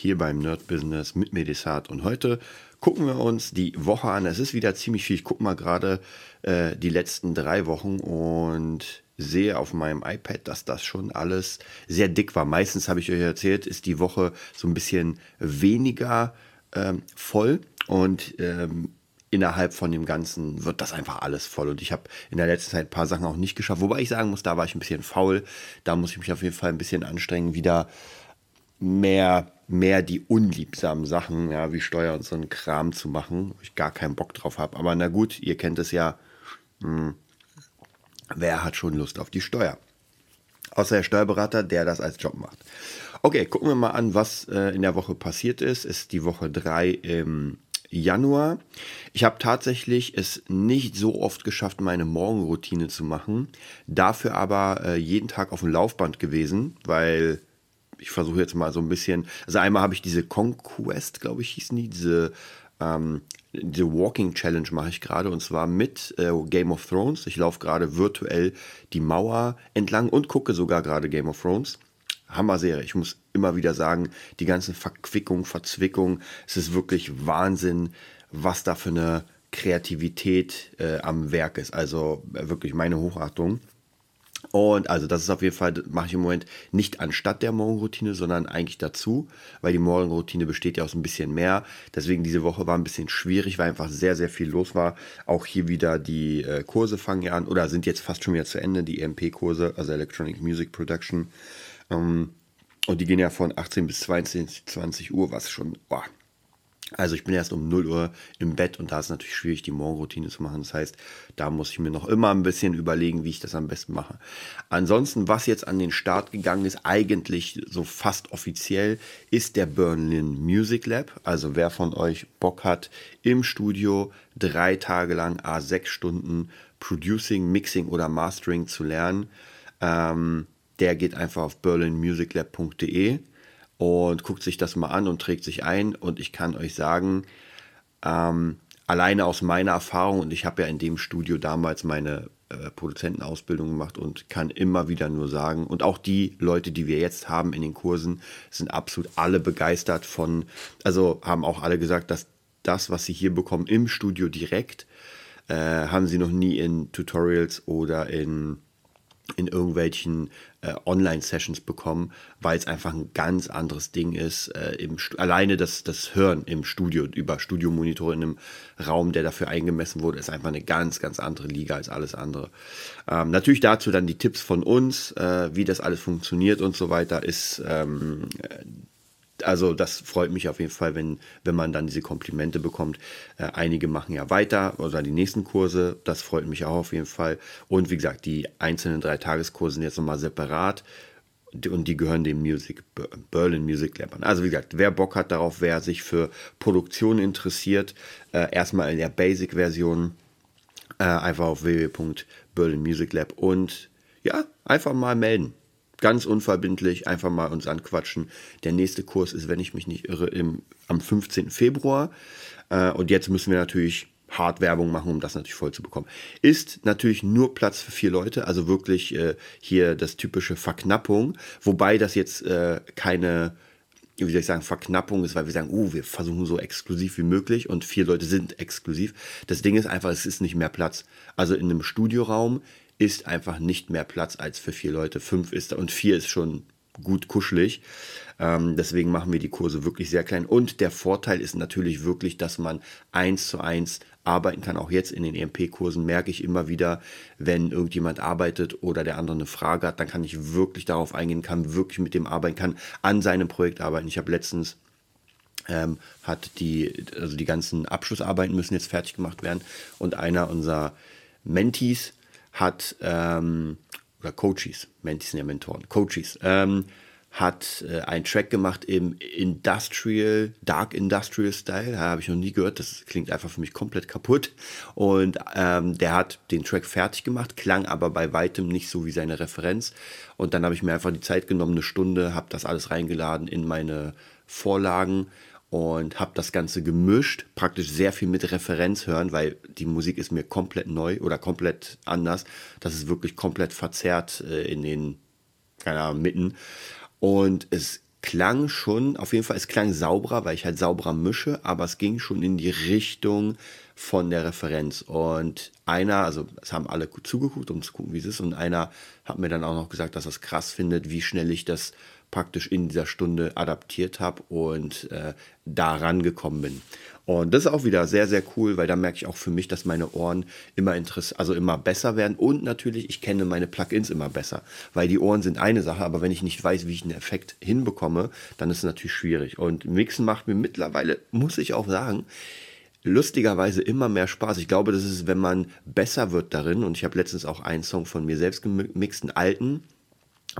hier beim Nerd Business mit Medisat. Und heute gucken wir uns die Woche an. Es ist wieder ziemlich viel. Ich gucke mal gerade äh, die letzten drei Wochen und sehe auf meinem iPad, dass das schon alles sehr dick war. Meistens habe ich euch erzählt, ist die Woche so ein bisschen weniger ähm, voll und ähm, innerhalb von dem Ganzen wird das einfach alles voll. Und ich habe in der letzten Zeit ein paar Sachen auch nicht geschafft. Wobei ich sagen muss, da war ich ein bisschen faul. Da muss ich mich auf jeden Fall ein bisschen anstrengen, wieder mehr, mehr die unliebsamen Sachen, ja, wie Steuer und so einen Kram zu machen, wo ich gar keinen Bock drauf habe. Aber na gut, ihr kennt es ja. Mh, hm, wer hat schon Lust auf die Steuer? Außer der Steuerberater, der das als Job macht. Okay, gucken wir mal an, was äh, in der Woche passiert ist. Ist die Woche 3 im Januar. Ich habe tatsächlich es nicht so oft geschafft, meine Morgenroutine zu machen. Dafür aber äh, jeden Tag auf dem Laufband gewesen, weil ich versuche jetzt mal so ein bisschen. Also einmal habe ich diese Conquest, glaube ich, hießen die, diese, ähm, diese Walking Challenge mache ich gerade und zwar mit äh, Game of Thrones. Ich laufe gerade virtuell die Mauer entlang und gucke sogar gerade Game of Thrones. Hammer-Serie. Ich muss immer wieder sagen, die ganzen Verquickungen, Verzwickungen, es ist wirklich Wahnsinn, was da für eine Kreativität äh, am Werk ist. Also äh, wirklich meine Hochachtung. Und also das ist auf jeden Fall, mache ich im Moment nicht anstatt der Morgenroutine, sondern eigentlich dazu, weil die Morgenroutine besteht ja aus ein bisschen mehr. Deswegen diese Woche war ein bisschen schwierig, weil einfach sehr, sehr viel los war. Auch hier wieder die äh, Kurse fangen ja an oder sind jetzt fast schon wieder zu Ende, die EMP-Kurse, also Electronic Music Production. Ähm, und die gehen ja von 18 bis 22, 20 Uhr, was schon, boah, also ich bin erst um 0 Uhr im Bett und da ist es natürlich schwierig, die Morgenroutine zu machen. Das heißt, da muss ich mir noch immer ein bisschen überlegen, wie ich das am besten mache. Ansonsten, was jetzt an den Start gegangen ist, eigentlich so fast offiziell, ist der Berlin Music Lab. Also wer von euch Bock hat, im Studio drei Tage lang, a sechs Stunden Producing, Mixing oder Mastering zu lernen, ähm, der geht einfach auf berlinmusiclab.de und guckt sich das mal an und trägt sich ein. Und ich kann euch sagen, ähm, alleine aus meiner Erfahrung, und ich habe ja in dem Studio damals meine äh, Produzentenausbildung gemacht und kann immer wieder nur sagen, und auch die Leute, die wir jetzt haben in den Kursen, sind absolut alle begeistert von, also haben auch alle gesagt, dass das, was sie hier bekommen im Studio direkt, äh, haben sie noch nie in Tutorials oder in in irgendwelchen äh, Online-Sessions bekommen, weil es einfach ein ganz anderes Ding ist. Äh, im alleine das, das Hören im Studio über Studiomonitore in einem Raum, der dafür eingemessen wurde, ist einfach eine ganz, ganz andere Liga als alles andere. Ähm, natürlich dazu dann die Tipps von uns, äh, wie das alles funktioniert und so weiter, ist ähm, also das freut mich auf jeden Fall, wenn, wenn man dann diese Komplimente bekommt. Äh, einige machen ja weiter oder die nächsten Kurse. Das freut mich auch auf jeden Fall. Und wie gesagt, die einzelnen drei Tageskurse sind jetzt nochmal separat und die gehören dem Music Berlin Music Lab an. Also wie gesagt, wer Bock hat darauf, wer sich für Produktion interessiert, äh, erstmal in der Basic-Version äh, einfach auf www.berlinmusiclab und ja, einfach mal melden ganz unverbindlich einfach mal uns anquatschen. Der nächste Kurs ist, wenn ich mich nicht irre, im, am 15. Februar. Äh, und jetzt müssen wir natürlich hart Werbung machen, um das natürlich voll zu bekommen. Ist natürlich nur Platz für vier Leute, also wirklich äh, hier das typische Verknappung, wobei das jetzt äh, keine, wie soll ich sagen, Verknappung ist, weil wir sagen, uh, wir versuchen so exklusiv wie möglich und vier Leute sind exklusiv. Das Ding ist einfach, es ist nicht mehr Platz. Also in einem Studioraum ist einfach nicht mehr Platz als für vier Leute. Fünf ist da und vier ist schon gut kuschelig. Ähm, deswegen machen wir die Kurse wirklich sehr klein. Und der Vorteil ist natürlich wirklich, dass man eins zu eins arbeiten kann. Auch jetzt in den EMP-Kursen merke ich immer wieder, wenn irgendjemand arbeitet oder der andere eine Frage hat, dann kann ich wirklich darauf eingehen, kann wirklich mit dem arbeiten, kann an seinem Projekt arbeiten. Ich habe letztens ähm, hat die, also die ganzen Abschlussarbeiten müssen jetzt fertig gemacht werden und einer unserer Mentees hat, ähm, oder Coaches, Mentis sind ja Mentoren, Coaches, ähm, hat äh, einen Track gemacht im Industrial, Dark Industrial Style. Da habe ich noch nie gehört. Das klingt einfach für mich komplett kaputt. Und ähm, der hat den Track fertig gemacht, klang aber bei weitem nicht so wie seine Referenz. Und dann habe ich mir einfach die Zeit genommen, eine Stunde, habe das alles reingeladen in meine Vorlagen und habe das Ganze gemischt, praktisch sehr viel mit Referenz hören, weil die Musik ist mir komplett neu oder komplett anders. Das ist wirklich komplett verzerrt äh, in den, keine Ahnung, Mitten. Und es klang schon, auf jeden Fall, es klang sauberer, weil ich halt sauberer mische, aber es ging schon in die Richtung von der Referenz. Und einer, also es haben alle zugeguckt, um zu gucken, wie es ist, und einer hat mir dann auch noch gesagt, dass er es krass findet, wie schnell ich das praktisch in dieser Stunde adaptiert habe und äh, da rangekommen bin. Und das ist auch wieder sehr, sehr cool, weil da merke ich auch für mich, dass meine Ohren immer interess also immer besser werden. Und natürlich, ich kenne meine Plugins immer besser. Weil die Ohren sind eine Sache, aber wenn ich nicht weiß, wie ich einen Effekt hinbekomme, dann ist es natürlich schwierig. Und Mixen macht mir mittlerweile, muss ich auch sagen, lustigerweise immer mehr Spaß. Ich glaube, das ist, wenn man besser wird darin. Und ich habe letztens auch einen Song von mir selbst gemixt, einen alten,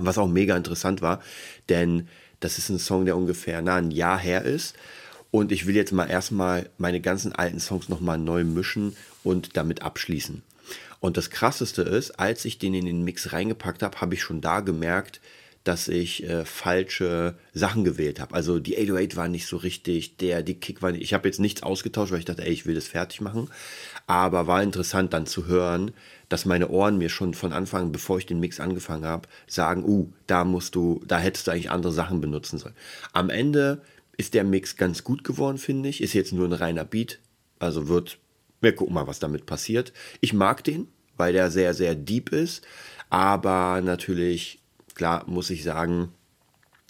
was auch mega interessant war, denn das ist ein Song, der ungefähr na, ein Jahr her ist. Und ich will jetzt mal erstmal meine ganzen alten Songs nochmal neu mischen und damit abschließen. Und das Krasseste ist, als ich den in den Mix reingepackt habe, habe ich schon da gemerkt, dass ich äh, falsche Sachen gewählt habe. Also die 808 war nicht so richtig, der, die Kick war nicht. Ich habe jetzt nichts ausgetauscht, weil ich dachte, ey, ich will das fertig machen. Aber war interessant dann zu hören, dass meine Ohren mir schon von Anfang, bevor ich den Mix angefangen habe, sagen, uh, da musst du, da hättest du eigentlich andere Sachen benutzen sollen. Am Ende ist der Mix ganz gut geworden, finde ich. Ist jetzt nur ein reiner Beat. Also wird, wir gucken mal, was damit passiert. Ich mag den, weil der sehr, sehr deep ist. Aber natürlich, klar, muss ich sagen,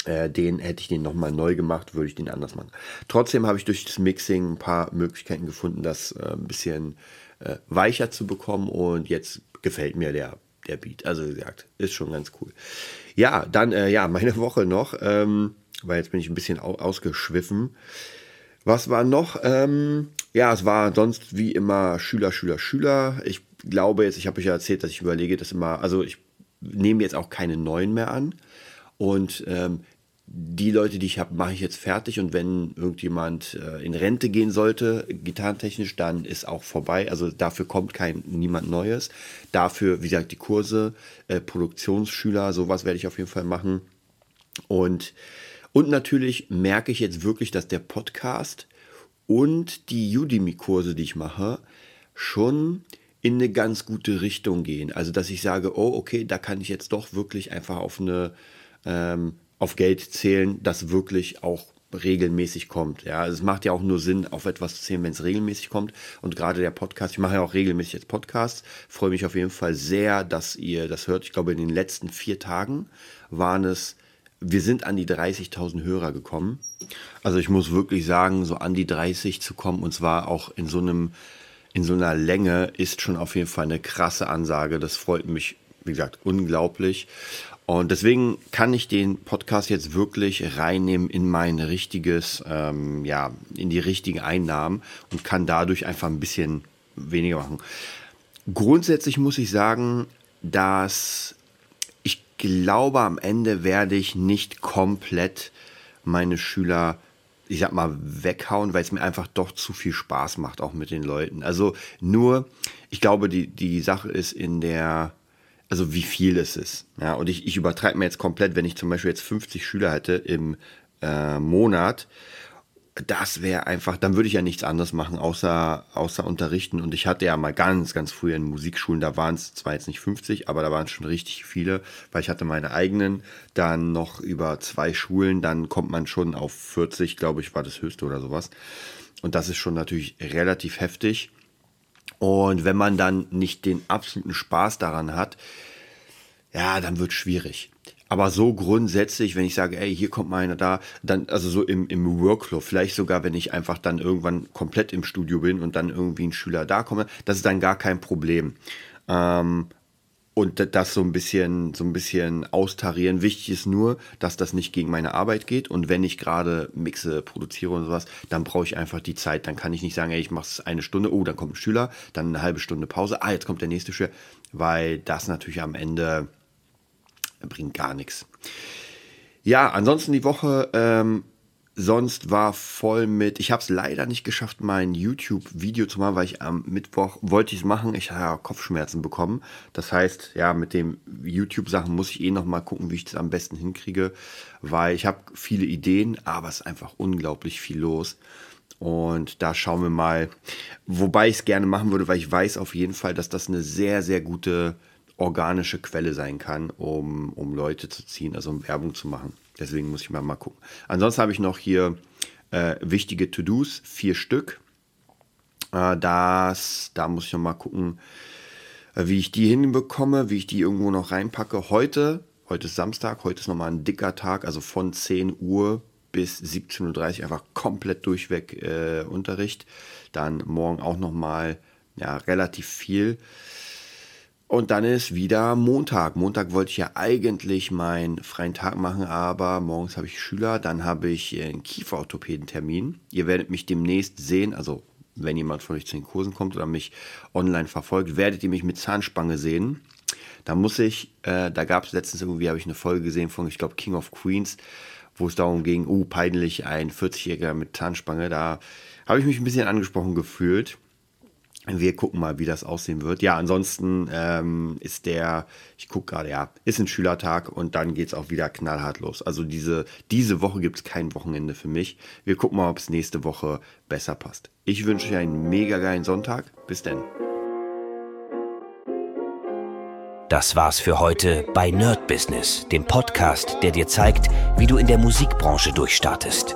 äh, den hätte ich den nochmal neu gemacht, würde ich den anders machen. Trotzdem habe ich durch das Mixing ein paar Möglichkeiten gefunden, das äh, ein bisschen äh, weicher zu bekommen. Und jetzt gefällt mir der, der Beat. Also wie gesagt, ist schon ganz cool. Ja, dann, äh, ja, meine Woche noch. Ähm, weil jetzt bin ich ein bisschen ausgeschwiffen. Was war noch? Ähm, ja, es war sonst wie immer Schüler, Schüler, Schüler. Ich glaube jetzt, ich habe euch ja erzählt, dass ich überlege, dass immer, also ich nehme jetzt auch keine neuen mehr an. Und ähm, die Leute, die ich habe, mache ich jetzt fertig. Und wenn irgendjemand äh, in Rente gehen sollte, gitarrentechnisch, dann ist auch vorbei. Also dafür kommt kein niemand Neues. Dafür, wie gesagt, die Kurse, äh, Produktionsschüler, sowas werde ich auf jeden Fall machen. Und und natürlich merke ich jetzt wirklich, dass der Podcast und die Udemy-Kurse, die ich mache, schon in eine ganz gute Richtung gehen. Also, dass ich sage, oh, okay, da kann ich jetzt doch wirklich einfach auf eine, ähm, auf Geld zählen, das wirklich auch regelmäßig kommt. Ja, also es macht ja auch nur Sinn, auf etwas zu zählen, wenn es regelmäßig kommt. Und gerade der Podcast, ich mache ja auch regelmäßig jetzt Podcasts, freue mich auf jeden Fall sehr, dass ihr das hört. Ich glaube, in den letzten vier Tagen waren es wir sind an die 30.000 Hörer gekommen. Also ich muss wirklich sagen, so an die 30 zu kommen und zwar auch in so einem in so einer Länge ist schon auf jeden Fall eine krasse Ansage. Das freut mich, wie gesagt, unglaublich. Und deswegen kann ich den Podcast jetzt wirklich reinnehmen in mein richtiges, ähm, ja, in die richtigen Einnahmen und kann dadurch einfach ein bisschen weniger machen. Grundsätzlich muss ich sagen, dass glaube, am Ende werde ich nicht komplett meine Schüler, ich sag mal, weghauen, weil es mir einfach doch zu viel Spaß macht, auch mit den Leuten. Also nur, ich glaube, die, die Sache ist in der, also wie viel es ist. Ja, und ich, ich übertreibe mir jetzt komplett, wenn ich zum Beispiel jetzt 50 Schüler hätte im äh, Monat das wäre einfach, dann würde ich ja nichts anderes machen, außer, außer unterrichten. Und ich hatte ja mal ganz, ganz früh in Musikschulen, da waren es zwar jetzt nicht 50, aber da waren schon richtig viele, weil ich hatte meine eigenen, dann noch über zwei Schulen, dann kommt man schon auf 40, glaube ich, war das höchste oder sowas. Und das ist schon natürlich relativ heftig. Und wenn man dann nicht den absoluten Spaß daran hat, ja, dann wird es schwierig. Aber so grundsätzlich, wenn ich sage, ey, hier kommt mal da, dann, also so im, im Workflow, vielleicht sogar, wenn ich einfach dann irgendwann komplett im Studio bin und dann irgendwie ein Schüler da komme, das ist dann gar kein Problem. Ähm, und das so ein bisschen, so ein bisschen austarieren. Wichtig ist nur, dass das nicht gegen meine Arbeit geht. Und wenn ich gerade mixe, produziere und sowas, dann brauche ich einfach die Zeit. Dann kann ich nicht sagen, ey, ich mache es eine Stunde, oh, dann kommt ein Schüler, dann eine halbe Stunde Pause, ah, jetzt kommt der nächste Schüler, weil das natürlich am Ende bringt gar nichts. Ja, ansonsten die Woche ähm, sonst war voll mit. Ich habe es leider nicht geschafft, mein YouTube-Video zu machen, weil ich am Mittwoch wollte ich es machen. Ich habe Kopfschmerzen bekommen. Das heißt, ja, mit den YouTube-Sachen muss ich eh noch mal gucken, wie ich das am besten hinkriege, weil ich habe viele Ideen, aber es ist einfach unglaublich viel los. Und da schauen wir mal, wobei ich es gerne machen würde, weil ich weiß auf jeden Fall, dass das eine sehr, sehr gute organische Quelle sein kann, um, um Leute zu ziehen, also um Werbung zu machen. Deswegen muss ich mal, mal gucken. Ansonsten habe ich noch hier äh, wichtige To-Dos, vier Stück. Äh, das, da muss ich noch mal gucken, äh, wie ich die hinbekomme, wie ich die irgendwo noch reinpacke. Heute, heute ist Samstag, heute ist nochmal ein dicker Tag, also von 10 Uhr bis 17.30 Uhr einfach komplett durchweg äh, Unterricht. Dann morgen auch nochmal ja, relativ viel. Und dann ist wieder Montag. Montag wollte ich ja eigentlich meinen freien Tag machen, aber morgens habe ich Schüler, dann habe ich einen Kieferorthopäden-Termin. Ihr werdet mich demnächst sehen, also wenn jemand von euch zu den Kursen kommt oder mich online verfolgt, werdet ihr mich mit Zahnspange sehen. Da muss ich, äh, da gab es letztens irgendwie, habe ich eine Folge gesehen von, ich glaube, King of Queens, wo es darum ging, oh, peinlich, ein 40-Jähriger mit Zahnspange. Da habe ich mich ein bisschen angesprochen gefühlt. Wir gucken mal, wie das aussehen wird. Ja, ansonsten ähm, ist der, ich gucke gerade, ja, ist ein Schülertag und dann geht es auch wieder knallhart los. Also diese, diese Woche gibt es kein Wochenende für mich. Wir gucken mal, ob es nächste Woche besser passt. Ich wünsche euch einen mega geilen Sonntag. Bis denn. Das war's für heute bei Nerd Business, dem Podcast, der dir zeigt, wie du in der Musikbranche durchstartest.